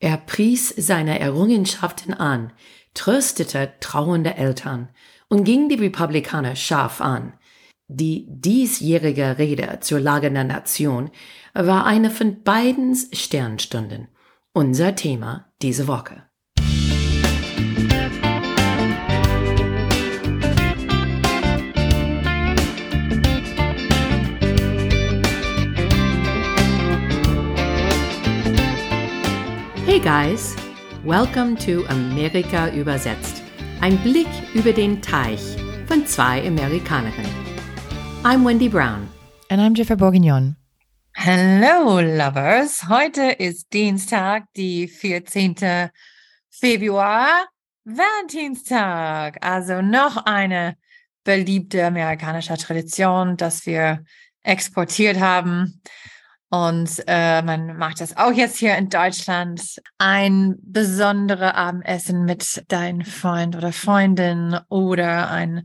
Er pries seine Errungenschaften an, tröstete trauernde Eltern und ging die Republikaner scharf an. Die diesjährige Rede zur Lage der Nation war eine von beiden Sternstunden. Unser Thema diese Woche. Hey guys, welcome to Amerika übersetzt. Ein Blick über den Teich von zwei Amerikanerinnen. I'm Wendy Brown. And I'm Jennifer Bourguignon. Hello, lovers. Heute ist Dienstag, die 14. Februar, Valentinstag. Also noch eine beliebte amerikanische Tradition, dass wir exportiert haben. Und äh, man macht das auch jetzt hier in Deutschland. Ein besonderes Abendessen mit deinem Freund oder Freundin oder ein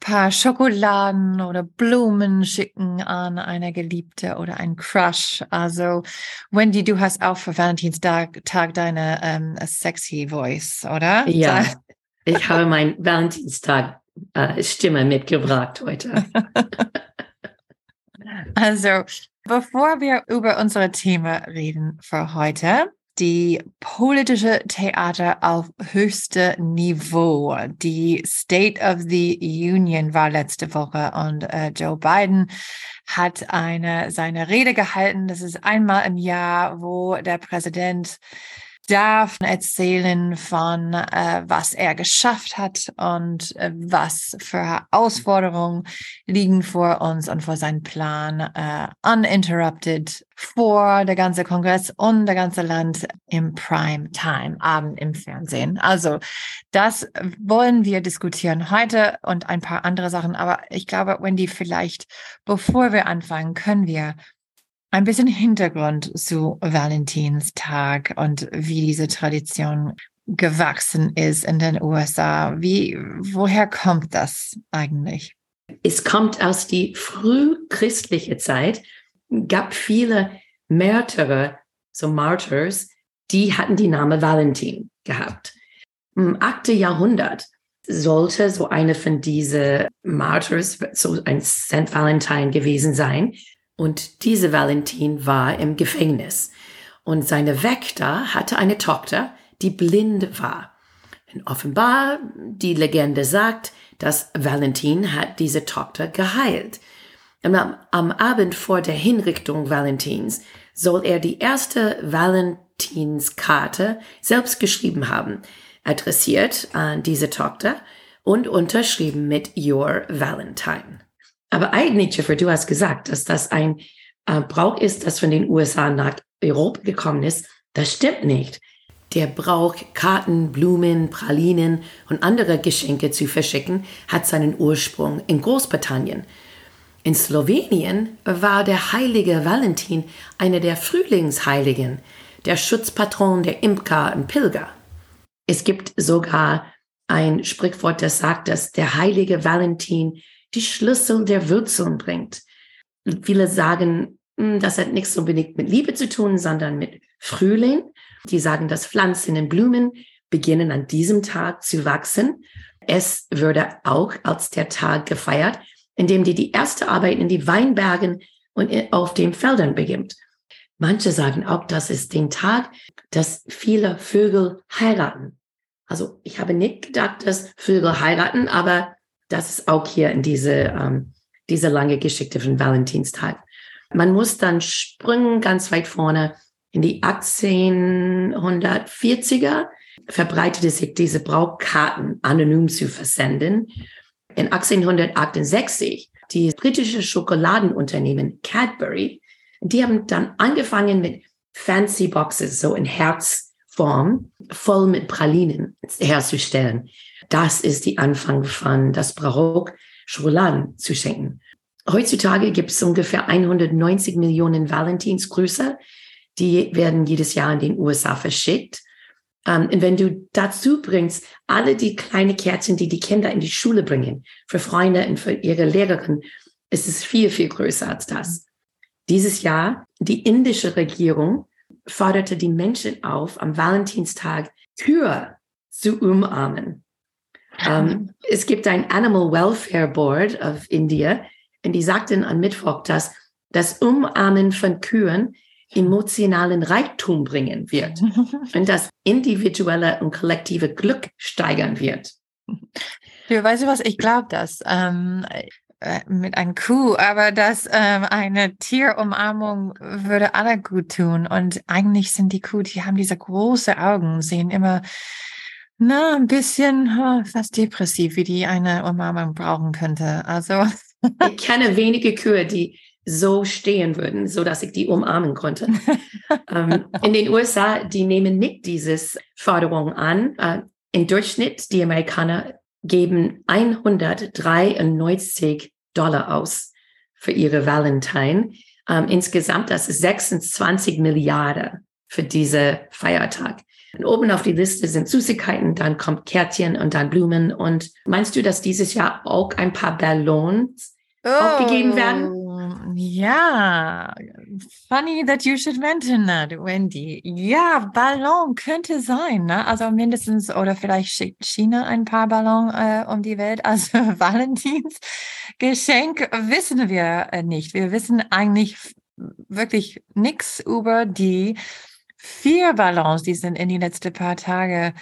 paar Schokoladen oder Blumen schicken an eine Geliebte oder ein Crush. Also Wendy, du hast auch für Valentinstag Tag deine ähm, sexy Voice, oder? Ja, ich habe mein Valentinstag äh, Stimme mitgebracht heute. also Bevor wir über unsere Themen reden für heute, die politische Theater auf höchstem Niveau. Die State of the Union war letzte Woche und äh, Joe Biden hat eine seine Rede gehalten. Das ist einmal im Jahr, wo der Präsident darf erzählen von, äh, was er geschafft hat und äh, was für Herausforderungen liegen vor uns und vor seinem Plan äh, uninterrupted vor der ganze Kongress und der ganze Land im Prime Time, Abend im Fernsehen. Also das wollen wir diskutieren heute und ein paar andere Sachen. Aber ich glaube, Wendy, vielleicht bevor wir anfangen, können wir ein bisschen Hintergrund zu Valentinstag und wie diese Tradition gewachsen ist in den USA. Wie, woher kommt das eigentlich? Es kommt aus die frühchristliche Zeit. Gab viele Märtyrer, so Martyrs, die hatten die Name Valentin gehabt. Im 8. Jahrhundert sollte so eine von diesen Martyrs, so ein St. Valentine gewesen sein. Und diese Valentin war im Gefängnis. Und seine Wächter hatte eine Tochter, die blind war. Und offenbar, die Legende sagt, dass Valentin hat diese Tochter geheilt. Und am, am Abend vor der Hinrichtung Valentins soll er die erste Valentinskarte selbst geschrieben haben, adressiert an diese Tochter und unterschrieben mit Your Valentine. Aber eigentlich, Jeffrey, du hast gesagt, dass das ein äh, Brauch ist, das von den USA nach Europa gekommen ist. Das stimmt nicht. Der Brauch, Karten, Blumen, Pralinen und andere Geschenke zu verschicken, hat seinen Ursprung in Großbritannien. In Slowenien war der heilige Valentin einer der Frühlingsheiligen, der Schutzpatron der Imker und Pilger. Es gibt sogar ein Sprichwort, das sagt, dass der heilige Valentin die Schlüssel der Wurzeln bringt. Viele sagen, hm, das hat nichts unbedingt mit Liebe zu tun, sondern mit Frühling. Die sagen, dass Pflanzen und Blumen beginnen an diesem Tag zu wachsen. Es würde auch als der Tag gefeiert, in dem die die erste Arbeit in die Weinbergen und auf den Feldern beginnt. Manche sagen auch, das ist den Tag, dass viele Vögel heiraten. Also ich habe nicht gedacht, dass Vögel heiraten, aber das ist auch hier in diese, ähm, diese lange Geschichte von Valentinstag. Man muss dann springen ganz weit vorne in die 1840er verbreitete sich diese Brauchkarten anonym zu versenden. In 1868 die britische Schokoladenunternehmen Cadbury, die haben dann angefangen mit fancy Boxes, so in Herzform, voll mit Pralinen herzustellen. Das ist die Anfang von das Brauch, Schokoladen zu schenken. Heutzutage gibt es ungefähr 190 Millionen Valentinsgrüße. Die werden jedes Jahr in den USA verschickt. Um, ähm, und wenn du dazu bringst, alle die kleinen Kerzen, die die Kinder in die Schule bringen, für Freunde und für ihre Lehrerin, ist es viel, viel größer als das. Dieses Jahr, die indische Regierung forderte die Menschen auf, am Valentinstag Kühe zu umarmen. Um, es gibt ein Animal Welfare Board of India und die sagten am Mittwoch, dass das Umarmen von Kühen emotionalen Reichtum bringen wird und das individuelle und kollektive Glück steigern wird. Du weißt du was, ich glaube das ähm, äh, mit einem Kuh, aber dass ähm, eine Tierumarmung würde alle gut tun. Und eigentlich sind die Kuh, die haben diese große Augen, sehen immer na, ein bisschen fast depressiv, wie die eine Umarmung brauchen könnte. Also ich kenne wenige Kühe, die so stehen würden, so dass ich die umarmen konnte. ähm, in den USA, die nehmen nicht dieses Forderung an. Äh, Im Durchschnitt, die Amerikaner geben 193 Dollar aus für ihre Valentine. Ähm, insgesamt, das ist 26 Milliarden für diese Feiertag. Und oben auf die Liste sind Süßigkeiten, dann kommt Kärtchen und dann Blumen. Und meinst du, dass dieses Jahr auch ein paar Ballons oh, aufgegeben werden? Ja, funny that you should mention that, Wendy. Ja, Ballon könnte sein, ne? Also mindestens oder vielleicht schickt China ein paar Ballon äh, um die Welt. Also Valentins Geschenk wissen wir äh, nicht. Wir wissen eigentlich wirklich nichts über die vier Ballons, die sind in die letzten paar Tage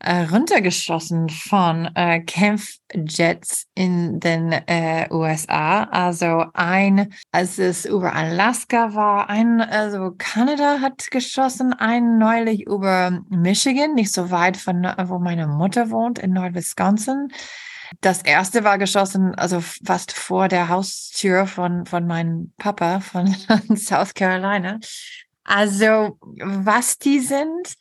äh, runtergeschossen von äh, Kampfjets in den äh, USA. Also ein, als es über Alaska war, ein, also Kanada hat geschossen, ein neulich über Michigan, nicht so weit von wo meine Mutter wohnt, in Nordwisconsin. Das erste war geschossen, also fast vor der Haustür von, von meinem Papa von South Carolina. Also, was die sind,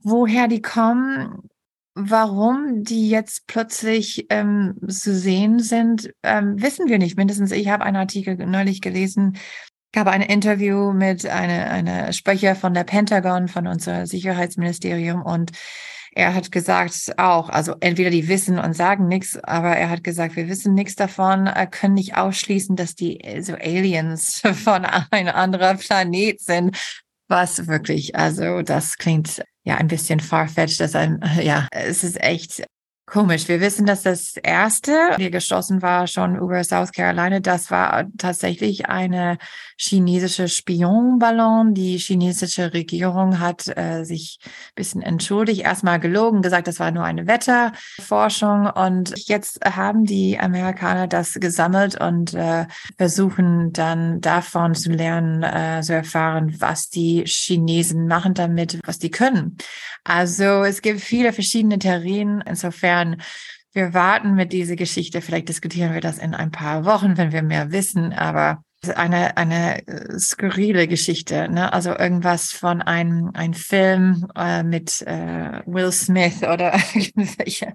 woher die kommen, warum die jetzt plötzlich ähm, zu sehen sind, ähm, wissen wir nicht. Mindestens ich habe einen Artikel neulich gelesen, gab ein Interview mit einer eine Sprecher von der Pentagon, von unser Sicherheitsministerium und er hat gesagt auch, also entweder die wissen und sagen nichts, aber er hat gesagt, wir wissen nichts davon, äh, können nicht ausschließen, dass die äh, so Aliens von einem anderen Planet sind. Was wirklich, also das klingt ja ein bisschen farfetched, dass ein, ja, es ist echt Komisch. Wir wissen, dass das erste, hier geschossen war, schon über South Carolina, das war tatsächlich eine chinesische Spionballon. Die chinesische Regierung hat äh, sich ein bisschen entschuldigt, erstmal gelogen, gesagt, das war nur eine Wetterforschung. Und jetzt haben die Amerikaner das gesammelt und äh, versuchen dann davon zu lernen, äh, zu erfahren, was die Chinesen machen damit, was die können. Also es gibt viele verschiedene Theorien. Insofern, wir warten mit dieser Geschichte. Vielleicht diskutieren wir das in ein paar Wochen, wenn wir mehr wissen. Aber eine, eine äh, skurrile Geschichte, ne? Also irgendwas von einem, ein Film äh, mit äh, Will Smith oder irgendwelche.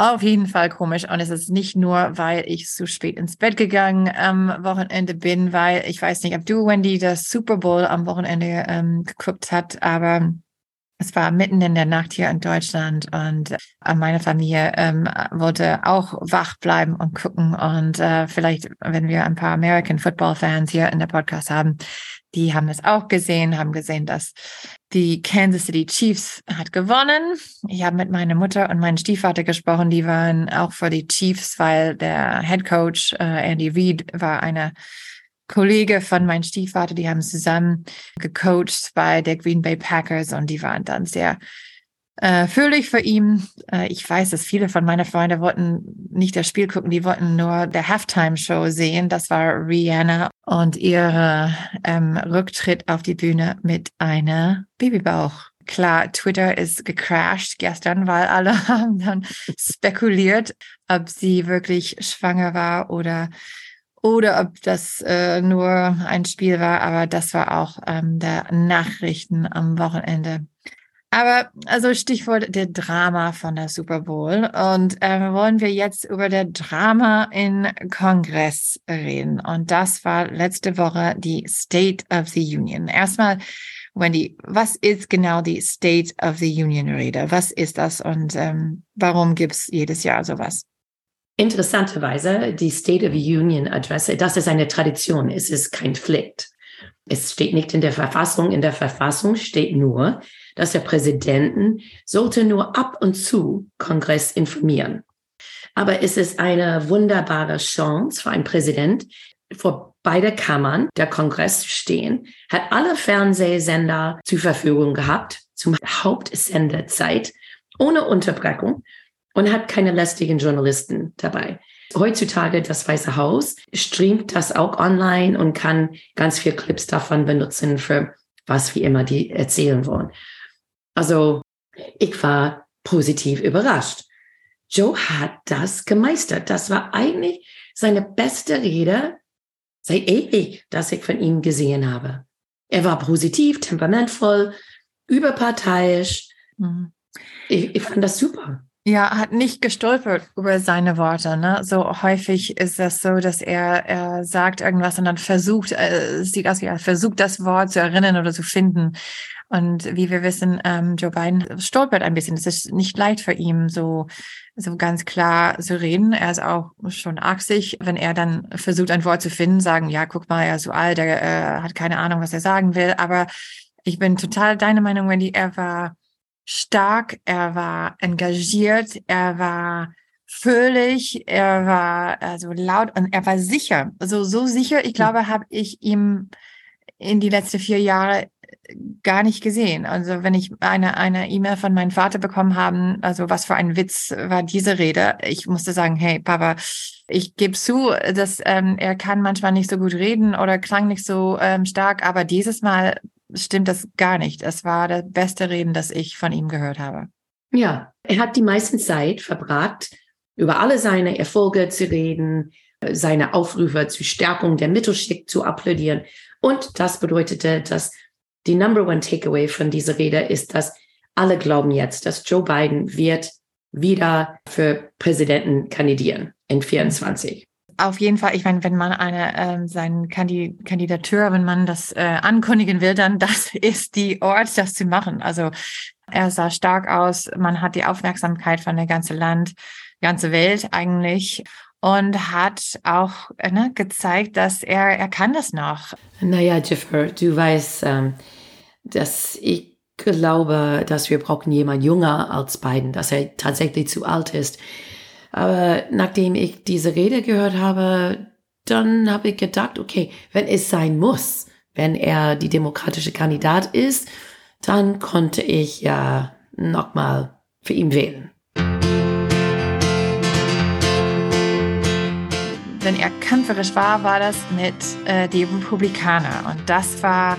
Auf jeden Fall komisch. Und es ist nicht nur, weil ich zu spät ins Bett gegangen am Wochenende bin, weil ich weiß nicht, ob du, Wendy, das Super Bowl am Wochenende ähm, geguckt hat, aber es war mitten in der Nacht hier in Deutschland und äh, meine Familie ähm, wollte auch wach bleiben und gucken. Und äh, vielleicht, wenn wir ein paar American Football Fans hier in der Podcast haben, die haben es auch gesehen, haben gesehen, dass die Kansas City Chiefs hat gewonnen. Ich habe mit meiner Mutter und meinem Stiefvater gesprochen, die waren auch für die Chiefs, weil der Head Coach äh, Andy Reid war eine Kollege von meinem Stiefvater, die haben zusammen gecoacht bei der Green Bay Packers und die waren dann sehr äh, fröhlich für ihn. Äh, ich weiß, dass viele von meinen Freunden wollten nicht das Spiel gucken, die wollten nur der Halftime-Show sehen. Das war Rihanna und ihre ähm, Rücktritt auf die Bühne mit einer Babybauch. Klar, Twitter ist gecrashed gestern, weil alle haben dann spekuliert, ob sie wirklich schwanger war oder oder ob das äh, nur ein Spiel war, aber das war auch ähm, der Nachrichten am Wochenende. Aber also Stichwort der Drama von der Super Bowl. Und äh, wollen wir jetzt über der Drama in Kongress reden. Und das war letzte Woche die State of the Union. Erstmal, Wendy, was ist genau die State of the Union Rede? Was ist das und ähm, warum gibt's jedes Jahr sowas? Interessanterweise, die State of the Union Adresse, das ist eine Tradition, es ist kein Pflicht. Es steht nicht in der Verfassung. In der Verfassung steht nur, dass der Präsidenten sollte nur ab und zu Kongress informieren. Aber es ist eine wunderbare Chance für einen Präsident, vor beide Kammern der Kongress zu stehen, hat alle Fernsehsender zur Verfügung gehabt, zum Hauptsendezeit, ohne Unterbrechung und hat keine lästigen Journalisten dabei. Heutzutage das Weiße Haus streamt das auch online und kann ganz viel Clips davon benutzen für was wie immer die erzählen wollen. Also ich war positiv überrascht. Joe hat das gemeistert. Das war eigentlich seine beste Rede seit ewig, dass ich von ihm gesehen habe. Er war positiv, temperamentvoll, überparteiisch. Mhm. Ich, ich fand das super. Ja, hat nicht gestolpert über seine Worte. Ne? So häufig ist das so, dass er, er sagt irgendwas und dann versucht, äh, sieht aus wie er versucht, das Wort zu erinnern oder zu finden. Und wie wir wissen, ähm, Joe Biden stolpert ein bisschen. Es ist nicht leicht für ihn, so, so ganz klar zu reden. Er ist auch schon 80. Wenn er dann versucht, ein Wort zu finden, sagen, ja, guck mal, er ist so alt, er äh, hat keine Ahnung, was er sagen will. Aber ich bin total deiner Meinung, Wendy. Er war stark, er war engagiert, er war fröhlich, er war also laut und er war sicher. Also so sicher, ich hm. glaube, habe ich ihm in die letzten vier Jahre gar nicht gesehen. Also wenn ich eine eine E-Mail von meinem Vater bekommen haben, also was für ein Witz war diese Rede? Ich musste sagen, hey Papa, ich gebe zu, dass ähm, er kann manchmal nicht so gut reden oder klang nicht so ähm, stark, aber dieses Mal stimmt das gar nicht. Es war der beste Reden, das ich von ihm gehört habe. Ja, er hat die meiste Zeit verbracht, über alle seine Erfolge zu reden, seine Aufrufe zur Stärkung der Mittelschicht zu applaudieren. Und das bedeutete, dass die Number One Takeaway von dieser Rede ist, dass alle glauben jetzt, dass Joe Biden wird wieder für Präsidenten kandidieren in 24 auf jeden Fall, ich meine, wenn man eine ähm, seine Kandid Kandidatur, wenn man das äh, ankündigen will, dann das ist die Ort, das zu machen. Also er sah stark aus, man hat die Aufmerksamkeit von der ganzen Land, ganze Welt eigentlich und hat auch ne, gezeigt, dass er er kann das noch. Naja, Jiffer, du weißt, ähm, dass ich glaube, dass wir brauchen jemand junger als Biden, dass er tatsächlich zu alt ist. Aber nachdem ich diese Rede gehört habe, dann habe ich gedacht, okay, wenn es sein muss, wenn er die demokratische Kandidat ist, dann konnte ich ja nochmal für ihn wählen. Wenn er kämpferisch war, war das mit äh, die Republikaner. Und das war,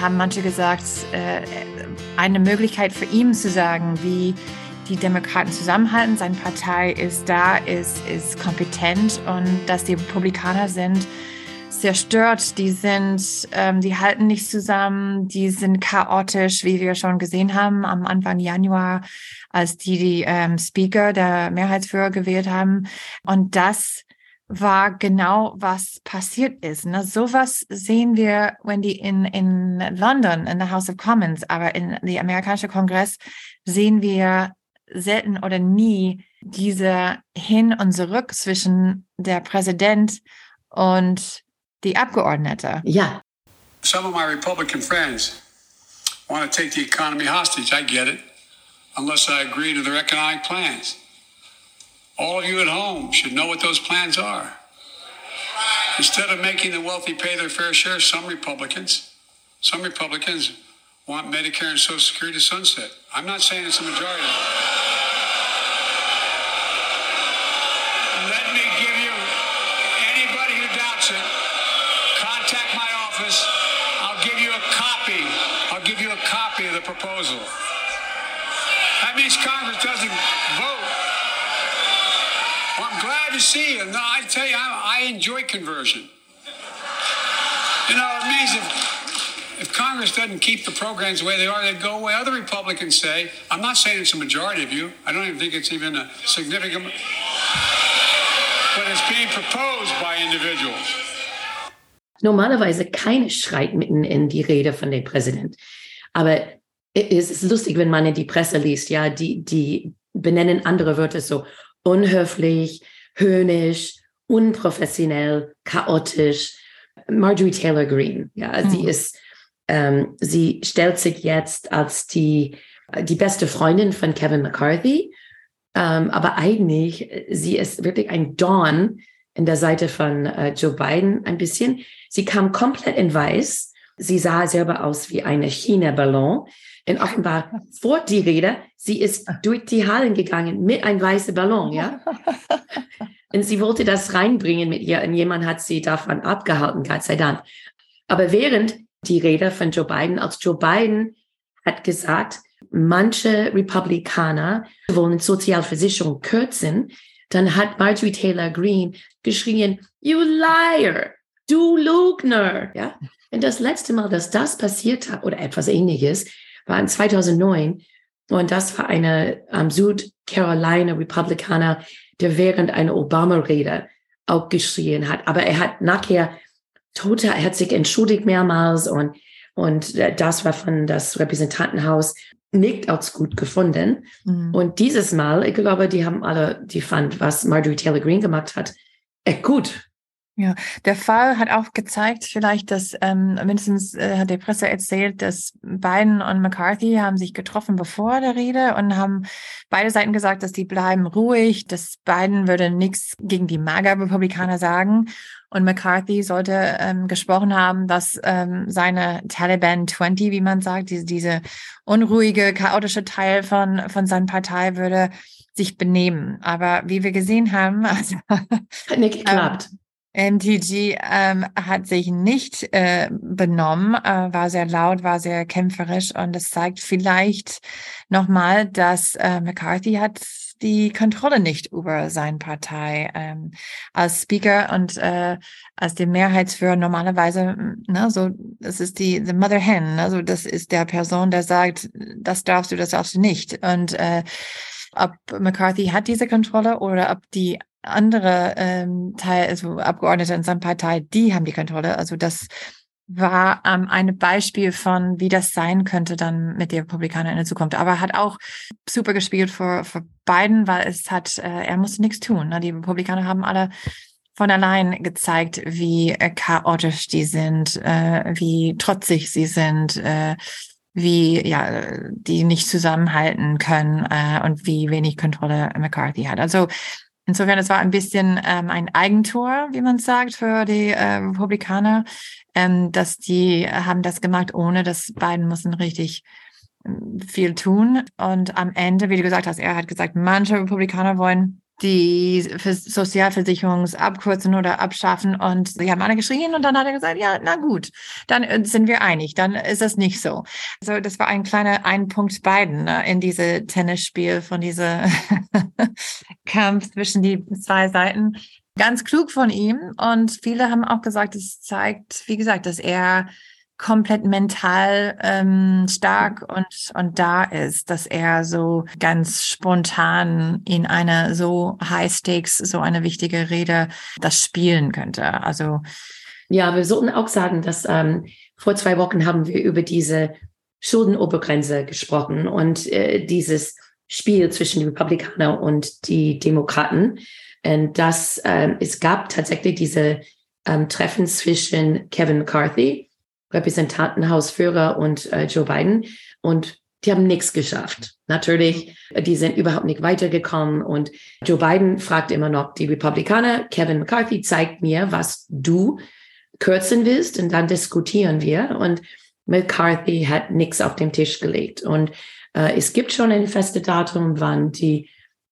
haben manche gesagt, äh, eine Möglichkeit für ihn zu sagen, wie die Demokraten zusammenhalten. Seine Partei ist da, ist, ist kompetent und dass die Republikaner sind zerstört, die sind, ähm, die halten nicht zusammen, die sind chaotisch, wie wir schon gesehen haben am Anfang Januar, als die die ähm, Speaker der Mehrheitsführer gewählt haben. Und das war genau, was passiert ist. Ne? Sowas sehen wir, Wendy, in, in London, in der House of Commons, aber in der amerikanische Kongress sehen wir selten oder nie diese Hin und Zurück zwischen der Präsident und die Abgeordnete. Ja. Some of my Republican friends want to take the economy hostage. I get it. Unless I agree to their economic plans. All of you at home should know what those plans are. Instead of making the wealthy pay their fair share, some Republicans, some Republicans want Medicare and Social Security to sunset. I'm not saying it's a majority. Office. I'll give you a copy. I'll give you a copy of the proposal. That means Congress doesn't vote. Well, I'm glad to see you. No, I tell you, I, I enjoy conversion. You know, it means if if Congress doesn't keep the programs the way they are, they'd go away. Other Republicans say, I'm not saying it's a majority of you. I don't even think it's even a significant, but it's being proposed by individuals. Normalerweise keine schreit mitten in die Rede von dem Präsident. Aber es ist lustig, wenn man in die Presse liest, ja, die, die benennen andere Wörter so unhöflich, höhnisch, unprofessionell, chaotisch Marjorie Taylor Greene. Ja, mhm. sie ist, ähm, sie stellt sich jetzt als die, die beste Freundin von Kevin McCarthy. Ähm, aber eigentlich, sie ist wirklich ein Dawn in der Seite von äh, Joe Biden ein bisschen. Sie kam komplett in weiß. Sie sah selber aus wie eine China-Ballon. Und offenbar vor die Rede, sie ist durch die Hallen gegangen mit einem weißen Ballon, ja. Und sie wollte das reinbringen mit ihr und jemand hat sie davon abgehalten, Gott sei Dank. Aber während die Rede von Joe Biden, als Joe Biden hat gesagt, manche Republikaner wollen Sozialversicherung kürzen, dann hat Marjorie Taylor Greene geschrien, you liar, du Lügner, ja. Und das letzte Mal, dass das passiert hat oder etwas ähnliches, war in 2009. Und das war eine um, Südcarolina Republikaner, der während einer Obama-Rede auch geschrien hat. Aber er hat nachher total, er hat sich entschuldigt mehrmals und, und das war von das Repräsentantenhaus nicht als gut gefunden. Mhm. Und dieses Mal, ich glaube, die haben alle, die fand, was Marjorie Taylor Greene gemacht hat, echt gut. Ja, der Fall hat auch gezeigt, vielleicht, dass ähm, mindestens äh, hat die Presse erzählt, dass Biden und McCarthy haben sich getroffen bevor der Rede und haben beide Seiten gesagt, dass die bleiben ruhig, dass Biden würde nichts gegen die MAGA-Republikaner sagen und McCarthy sollte ähm, gesprochen haben, dass ähm, seine Taliban 20, wie man sagt, diese, diese unruhige, chaotische Teil von, von seiner Partei würde sich benehmen. Aber wie wir gesehen haben, also, hat nicht geklappt. Ähm, MTG ähm, hat sich nicht äh, benommen, äh, war sehr laut, war sehr kämpferisch und das zeigt vielleicht nochmal, dass äh, McCarthy hat die Kontrolle nicht über seine Partei ähm, als Speaker und äh, als der Mehrheitsführer normalerweise, ne, so das ist die the Mother Hen, also ne, das ist der Person, der sagt, das darfst du, das darfst du nicht. Und äh, ob McCarthy hat diese Kontrolle oder ob die andere ähm, Teil, also Abgeordnete in seiner Partei, die haben die Kontrolle. Also das war ähm, ein Beispiel von, wie das sein könnte dann mit den Republikanern in der Zukunft. Aber hat auch super gespielt für, für Biden, weil es hat, äh, er musste nichts tun. Ne? Die Republikaner haben alle von allein gezeigt, wie äh, chaotisch die sind, äh, wie trotzig sie sind, äh, wie ja die nicht zusammenhalten können äh, und wie wenig Kontrolle McCarthy hat. Also Insofern, es war ein bisschen ähm, ein Eigentor, wie man sagt, für die äh, Republikaner, ähm, dass die haben das gemacht, ohne dass beiden mussten richtig ähm, viel tun. Und am Ende, wie du gesagt hast, er hat gesagt, manche Republikaner wollen die Sozialversicherungsabkürzen oder abschaffen. Und sie haben alle geschrien und dann hat er gesagt, ja, na gut, dann äh, sind wir einig, dann ist das nicht so. Also das war ein kleiner Einpunkt beiden ne, in diese Tennisspiel von dieser Kampf zwischen die zwei Seiten. Ganz klug von ihm und viele haben auch gesagt, es zeigt, wie gesagt, dass er komplett mental ähm, stark und, und da ist, dass er so ganz spontan in einer so High Stakes, so eine wichtige Rede das spielen könnte. Also ja, wir sollten auch sagen, dass ähm, vor zwei Wochen haben wir über diese Schuldenobergrenze gesprochen und äh, dieses Spiel zwischen den Republikanern und die Demokraten. Und das, ähm, es gab tatsächlich diese ähm, Treffen zwischen Kevin McCarthy Repräsentantenhausführer und äh, Joe Biden. Und die haben nichts geschafft. Natürlich, die sind überhaupt nicht weitergekommen. Und Joe Biden fragt immer noch die Republikaner, Kevin McCarthy, zeigt mir, was du kürzen willst und dann diskutieren wir. Und McCarthy hat nichts auf den Tisch gelegt. Und äh, es gibt schon ein festes Datum, wann die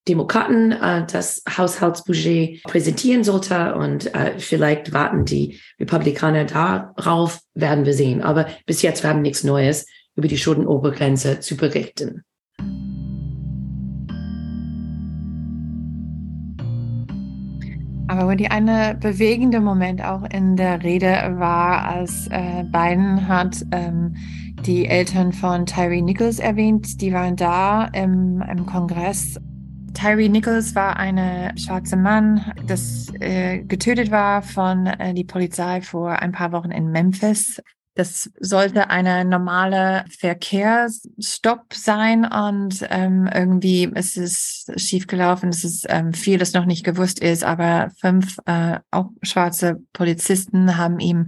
Demokraten äh, das Haushaltsbudget präsentieren sollte und äh, vielleicht warten die Republikaner darauf, werden wir sehen. Aber bis jetzt wir nichts Neues über die Schuldenobergrenze zu berichten. Aber die eine bewegende Moment auch in der Rede war, als äh, Biden hat ähm, die Eltern von Tyree Nichols erwähnt. Die waren da im, im Kongress Tyree Nichols war eine schwarze Mann, das äh, getötet war von äh, die Polizei vor ein paar Wochen in Memphis. das sollte eine normale Verkehrsstopp sein und ähm, irgendwie ist es schiefgelaufen. Es ist ähm, viel, das noch nicht gewusst ist, aber fünf äh, auch schwarze Polizisten haben ihm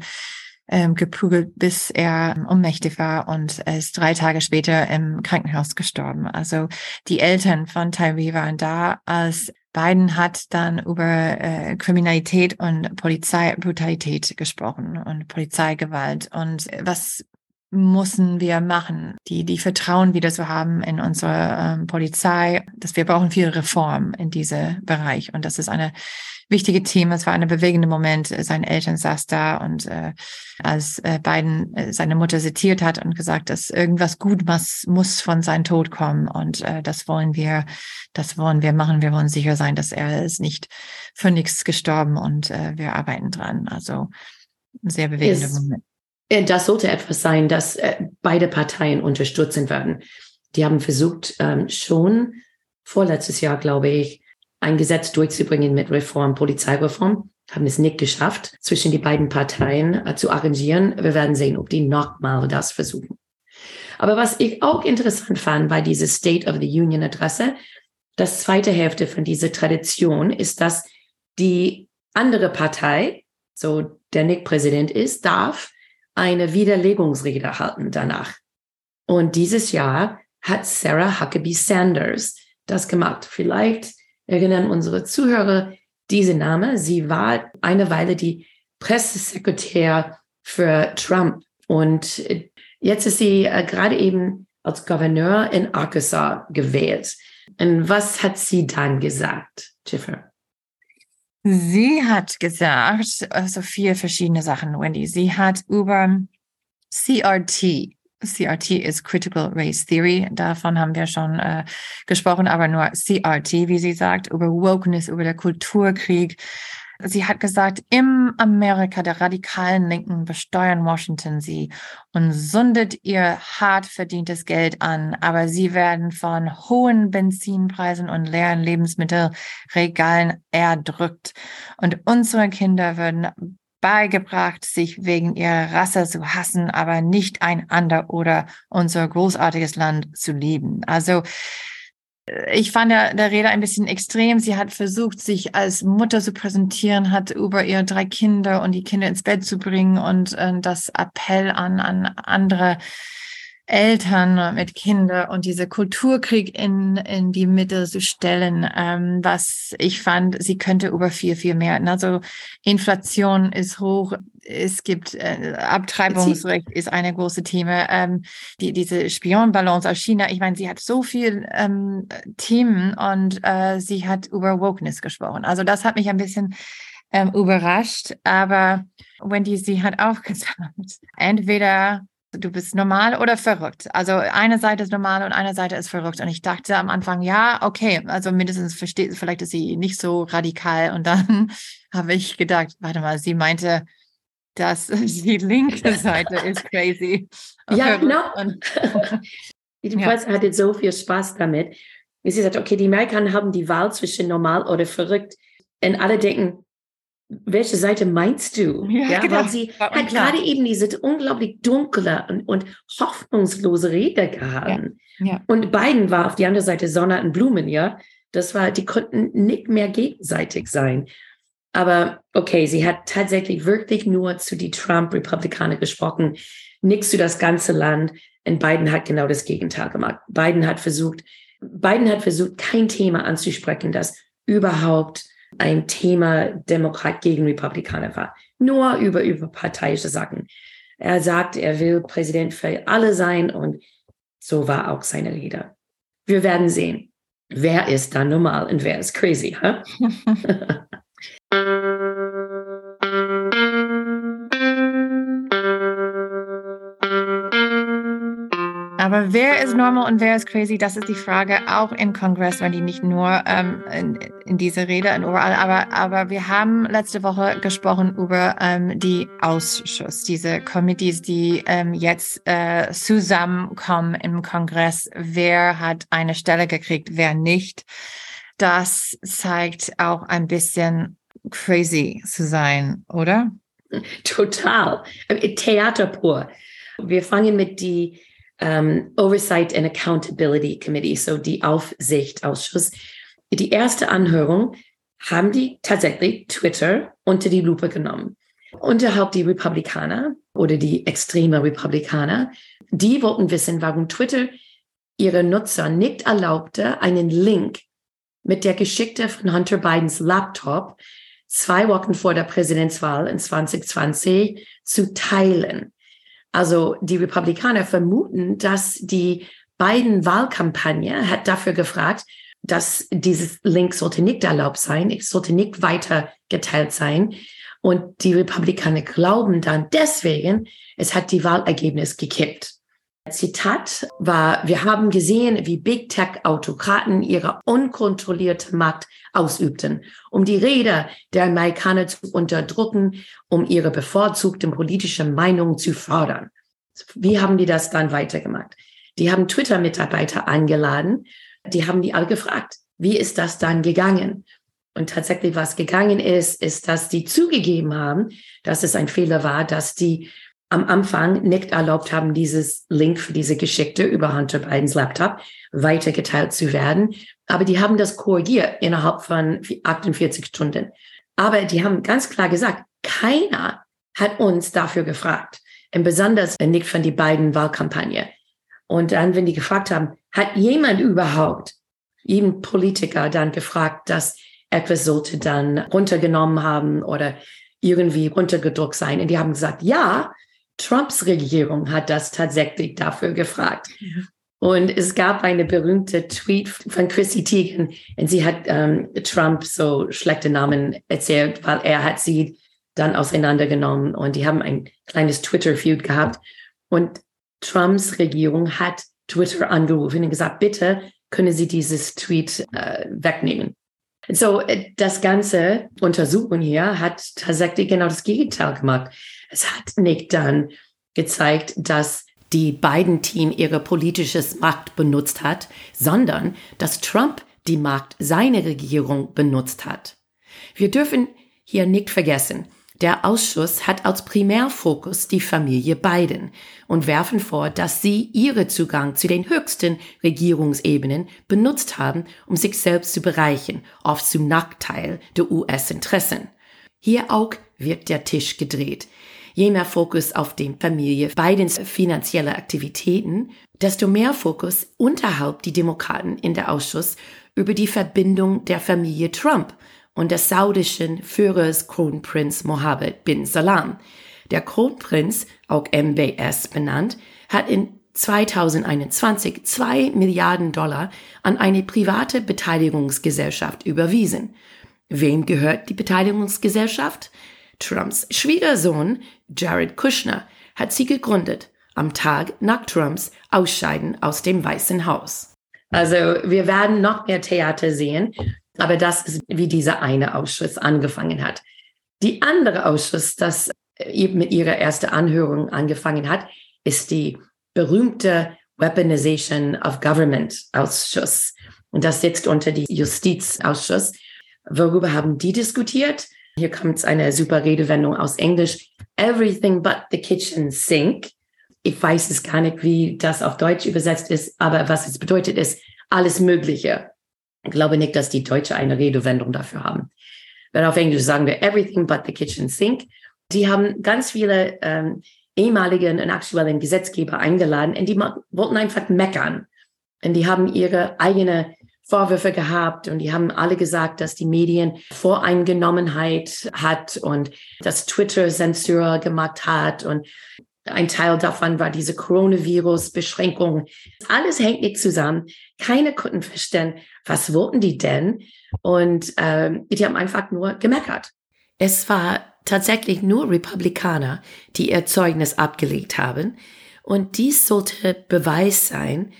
ähm, geprügelt, bis er ohnmächtig war und er ist drei Tage später im Krankenhaus gestorben. Also die Eltern von Tyree waren da, als Biden hat dann über äh, Kriminalität und Polizeibrutalität gesprochen und Polizeigewalt und was müssen wir machen, die die Vertrauen wieder zu haben in unsere ähm, Polizei, dass wir brauchen viel Reform in diesem Bereich und das ist eine wichtige Thema. Es war ein bewegender Moment. Seine Eltern saß da und äh, als äh, Biden äh, seine Mutter zitiert hat und gesagt, dass irgendwas gut muss, muss von seinem Tod kommen und äh, das wollen wir, das wollen wir machen. Wir wollen sicher sein, dass er ist nicht für nichts gestorben und äh, wir arbeiten dran. Also ein sehr bewegender Moment. Äh, Das sollte etwas sein, das äh, beide Parteien unterstützen werden. Die haben versucht, ähm, schon vorletztes Jahr, glaube ich, ein Gesetz durchzubringen mit Reform, Polizeireform, haben es nicht geschafft, zwischen die beiden Parteien äh, zu arrangieren. Wir werden sehen, ob die nochmal das versuchen. Aber was ich auch interessant fand bei dieser State of the Union Adresse, das zweite Hälfte von dieser Tradition ist, dass die andere Partei, so der nicht Präsident ist, darf eine Widerlegungsrede halten danach. Und dieses Jahr hat Sarah Huckabee Sanders das gemacht. Vielleicht erinnern unsere Zuhörer diese Name. Sie war eine Weile die Pressesekretär für Trump. Und jetzt ist sie äh, gerade eben als Gouverneur in Arkansas gewählt. Und was hat sie dann gesagt, Jennifer? Sie hat gesagt, also vier verschiedene Sachen, Wendy. Sie hat über CRT, CRT ist Critical Race Theory, davon haben wir schon äh, gesprochen, aber nur CRT, wie sie sagt, über Wokeness, über den Kulturkrieg. Sie hat gesagt, im Amerika der radikalen Linken besteuern Washington sie und sundet ihr hart verdientes Geld an, aber sie werden von hohen Benzinpreisen und leeren Lebensmittelregalen erdrückt. Und unsere Kinder würden beigebracht, sich wegen ihrer Rasse zu hassen, aber nicht einander oder unser großartiges Land zu lieben. Also ich fand der, der Rede ein bisschen extrem. Sie hat versucht, sich als Mutter zu präsentieren, hat über ihre drei Kinder und die Kinder ins Bett zu bringen und äh, das Appell an, an andere Eltern mit Kindern und diese Kulturkrieg in, in die Mitte zu stellen, ähm, was ich fand, sie könnte über viel, viel mehr. Also Inflation ist hoch, es gibt äh, Abtreibungsrecht ist eine große Thema. Ähm, die, diese Spionballons aus China, ich meine, sie hat so viel ähm, Themen und äh, sie hat über Wokeness gesprochen. Also das hat mich ein bisschen ähm, überrascht, aber Wendy, sie hat auch gesagt, entweder du bist normal oder verrückt. Also eine Seite ist normal und eine Seite ist verrückt. Und ich dachte am Anfang, ja, okay, also mindestens versteht, vielleicht ist sie nicht so radikal. Und dann habe ich gedacht, warte mal, sie meinte, dass die linke Seite ist crazy. Ja, genau. Die Ja. Hatte so viel Spaß damit. Wie sie sagt, okay, die Amerikaner haben die Wahl zwischen normal oder verrückt. Und alle denken, welche Seite meinst du? Ja, genau. Weil sie hat gerade eben diese unglaublich dunkle und, und hoffnungslose Rede gehalten. ja. Und Biden war auf die andere Seite Sonne und Blumen, ja. Das war, die konnten nicht mehr gegenseitig sein. Aber okay, sie hat tatsächlich wirklich nur zu die Trump-Republikaner gesprochen, nichts zu das ganze Land. Und Biden hat genau das Gegenteil gemacht. Biden hat versucht, Biden hat versucht, kein Thema anzusprechen, das überhaupt ein Thema Demokrat gegen Republikaner war. Nur über, über parteiische Sachen. Er sagt, er will Präsident für alle sein und so war auch seine Rede. Wir werden sehen, wer ist da normal und wer ist crazy. Huh? Aber wer ist normal und wer ist crazy? Das ist die Frage auch im Kongress, wenn die nicht nur ähm, in, in diese Rede und überall. Aber, aber wir haben letzte Woche gesprochen über ähm, die Ausschuss, diese Committees, die ähm, jetzt äh, zusammenkommen im Kongress. Wer hat eine Stelle gekriegt, wer nicht? Das zeigt auch ein bisschen crazy zu sein, oder? Total. Äh, Theater pur. Wir fangen mit die um, Oversight and Accountability Committee, so die Aufsichtausschuss. Die erste Anhörung haben die tatsächlich Twitter unter die Lupe genommen. Unterhalb die Republikaner oder die extreme Republikaner, die wollten wissen, warum Twitter ihre Nutzer nicht erlaubte, einen Link mit der Geschichte von Hunter Bidens Laptop zwei Wochen vor der Präsidentswahl in 2020 zu teilen. Also die Republikaner vermuten, dass die beiden Wahlkampagne hat dafür gefragt, dass dieses Link sollte nicht erlaubt sein, es sollte nicht weiter geteilt sein. Und die Republikaner glauben dann deswegen, es hat die Wahlergebnis gekippt. Zitat war, wir haben gesehen, wie Big Tech-Autokraten ihre unkontrollierte Macht ausübten, um die Räder der Amerikaner zu unterdrücken, um ihre bevorzugten politischen Meinungen zu fördern. Wie haben die das dann weitergemacht? Die haben Twitter-Mitarbeiter eingeladen, die haben die alle gefragt, wie ist das dann gegangen? Und tatsächlich, was gegangen ist, ist, dass die zugegeben haben, dass es ein Fehler war, dass die am Anfang nicht erlaubt haben, dieses Link für diese Geschichte über Hunter Bidens Laptop weitergeteilt zu werden. Aber die haben das korrigiert innerhalb von 48 Stunden. Aber die haben ganz klar gesagt, keiner hat uns dafür gefragt. Und besonders nicht von die beiden Wahlkampagne. Und dann, wenn die gefragt haben, hat jemand überhaupt, jeden Politiker dann gefragt, dass etwas sollte dann runtergenommen haben oder irgendwie runtergedruckt sein. Und die haben gesagt, ja, Trumps Regierung hat das tatsächlich dafür gefragt. Ja. Und es gab eine berühmte Tweet von Chrissy Teigen und sie hat ähm, Trump so schlechte Namen erzählt, weil er hat sie dann auseinandergenommen und die haben ein kleines Twitter-Feud gehabt. Und Trumps Regierung hat Twitter angerufen und gesagt, bitte können Sie dieses Tweet äh, wegnehmen. So, äh, das ganze Untersuchung hier hat tatsächlich genau das Gegenteil gemacht. Es hat nicht dann gezeigt, dass die beiden Team ihre politisches Macht benutzt hat, sondern dass Trump die Macht seiner Regierung benutzt hat. Wir dürfen hier nicht vergessen, der Ausschuss hat als Primärfokus die Familie Biden und werfen vor, dass sie ihre Zugang zu den höchsten Regierungsebenen benutzt haben, um sich selbst zu bereichern, oft zum Nachteil der US-Interessen. Hier auch wird der Tisch gedreht. Je mehr Fokus auf die Familie Bidens finanzielle Aktivitäten, desto mehr Fokus unterhalb die Demokraten in der Ausschuss über die Verbindung der Familie Trump und des saudischen Führers Kronprinz Mohammed bin Salam. Der Kronprinz, auch MBS benannt, hat in 2021 zwei Milliarden Dollar an eine private Beteiligungsgesellschaft überwiesen. Wem gehört die Beteiligungsgesellschaft? Trumps Schwiegersohn Jared Kushner hat sie gegründet, am Tag nach Trumps Ausscheiden aus dem Weißen Haus. Also wir werden noch mehr Theater sehen, aber das ist, wie dieser eine Ausschuss angefangen hat. Die andere Ausschuss, das eben mit ihrer ersten Anhörung angefangen hat, ist die berühmte Weaponization of Government Ausschuss. Und das sitzt unter die Justizausschuss. Worüber haben die diskutiert? Hier kommt eine super Redewendung aus Englisch. Everything but the kitchen sink. Ich weiß es gar nicht, wie das auf Deutsch übersetzt ist, aber was es bedeutet ist, alles Mögliche. Ich glaube nicht, dass die Deutsche eine Redewendung dafür haben. Weil auf Englisch sagen wir everything but the kitchen sink. Die haben ganz viele ähm, ehemaligen und aktuellen Gesetzgeber eingeladen und die wollten einfach meckern. Und die haben ihre eigene Vorwürfe gehabt und die haben alle gesagt, dass die Medien Voreingenommenheit hat und dass Twitter Zensur gemacht hat und ein Teil davon war diese Coronavirus-Beschränkung. Alles hängt nicht zusammen. Keine konnten verstehen, was wollten die denn? Und ähm, die haben einfach nur gemeckert. Es war tatsächlich nur Republikaner, die ihr Zeugnis abgelegt haben. Und dies sollte Beweis sein,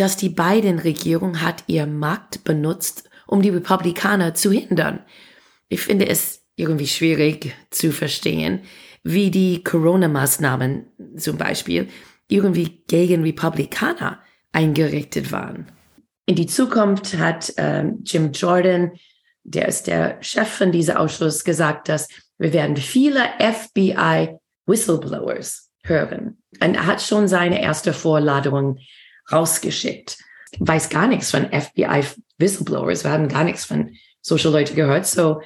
dass die Biden-Regierung hat ihr Macht benutzt, um die Republikaner zu hindern. Ich finde es irgendwie schwierig zu verstehen, wie die Corona-Maßnahmen zum Beispiel irgendwie gegen Republikaner eingerichtet waren. In die Zukunft hat ähm, Jim Jordan, der ist der Chef von diesem Ausschuss, gesagt, dass Wir werden viele FBI Whistleblowers hören. Und er hat schon seine erste Vorladung rausgeschickt. Weiß gar nichts von FBI Whistleblowers. Wir haben gar nichts von solchen Leuten gehört. So,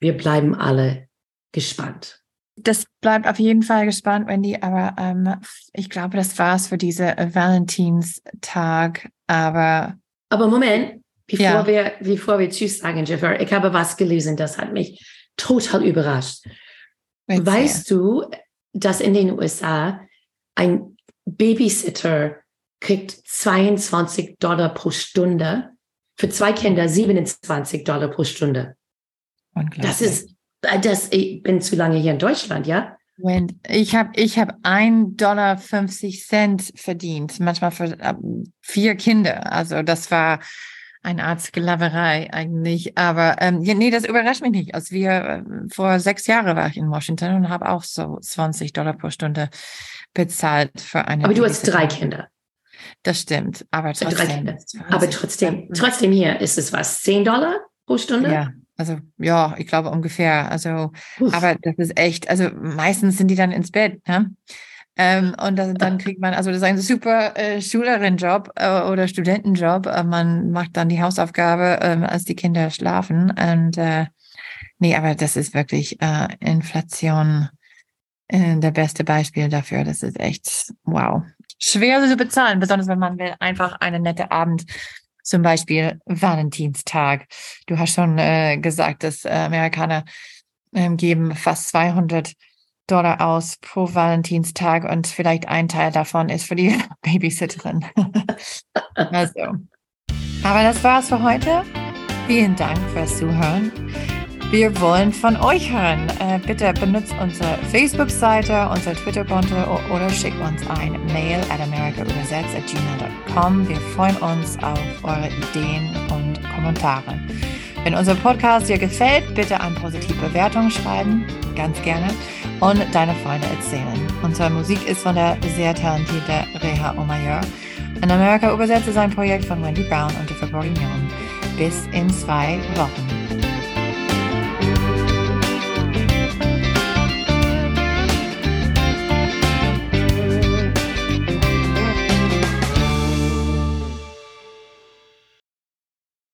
wir bleiben alle gespannt. Das bleibt auf jeden Fall gespannt, Wendy. Aber ähm, ich glaube, das war's für diese Valentinstag. Aber aber Moment, bevor Ja. wir bevor wir Tschüss sagen, Jennifer, ich habe was gelesen, das hat mich total überrascht. Weißt du, dass in den USA ein Babysitter kriegt 22 Dollar pro Stunde, für zwei Kinder 27 Dollar pro Stunde. Das ist, äh, das, ich bin zu lange hier in Deutschland, ja? When, ich habe ich hab 1,50 Dollar Cent verdient, manchmal für ähm, vier Kinder. Also das war eine Art Sklaverei eigentlich. Aber ähm, nee, das überrascht mich nicht. Als wir äh, vor sechs Jahren war ich in Washington und habe auch so 20 Dollar pro Stunde bezahlt für eine. Aber du hast drei Kinder. Das stimmt. Aber Drei trotzdem. Kinder. 20 Aber trotzdem, trotzdem hier ist es was, 10 Dollar pro Stunde? Ja, also ja, ich glaube ungefähr. Also Uff. Aber das ist echt, also meistens sind die dann ins Bett, ne? Ähm, und dann, dann kriegt man, also das ist ein super äh, Schülerin-Job äh, oder Studentenjob. Äh, man macht dann die Hausaufgabe, ähm, als die Kinder schlafen. Und äh, nee, aber das ist wirklich äh, Inflation äh, der beste Beispiel dafür. Das ist echt wow. Schwer zu bezahlen, besonders wenn man will einfach einen netten Abend zum Beispiel Valentinstag. Du hast schon äh, gesagt, dass äh, Amerikaner ähm, geben fast 200 Dollar aus pro Valentinstag und vielleicht ein Teil davon ist für die Babysitterin. also. Aber das war's für heute. Vielen Dank fürs Zuhören. Wir wollen von euch hören. Äh, bitte benutzt unsere Facebook-Seite, unser Twitter-Konto oder schickt uns ein Mail at americaübersetzt@gmail.com. Wir freuen uns auf eure Ideen und Kommentare. Wenn unser Podcast dir gefällt, bitte eine positive Bewertung schreiben, ganz gerne, und deine Freunde erzählen. Unsere Musik ist von der sehr talentierten Reha Omayor. In Amerika übersetzt ist ein Projekt von Wendy Brown und Jennifer Bourguignon. Bis in zwei Wochen.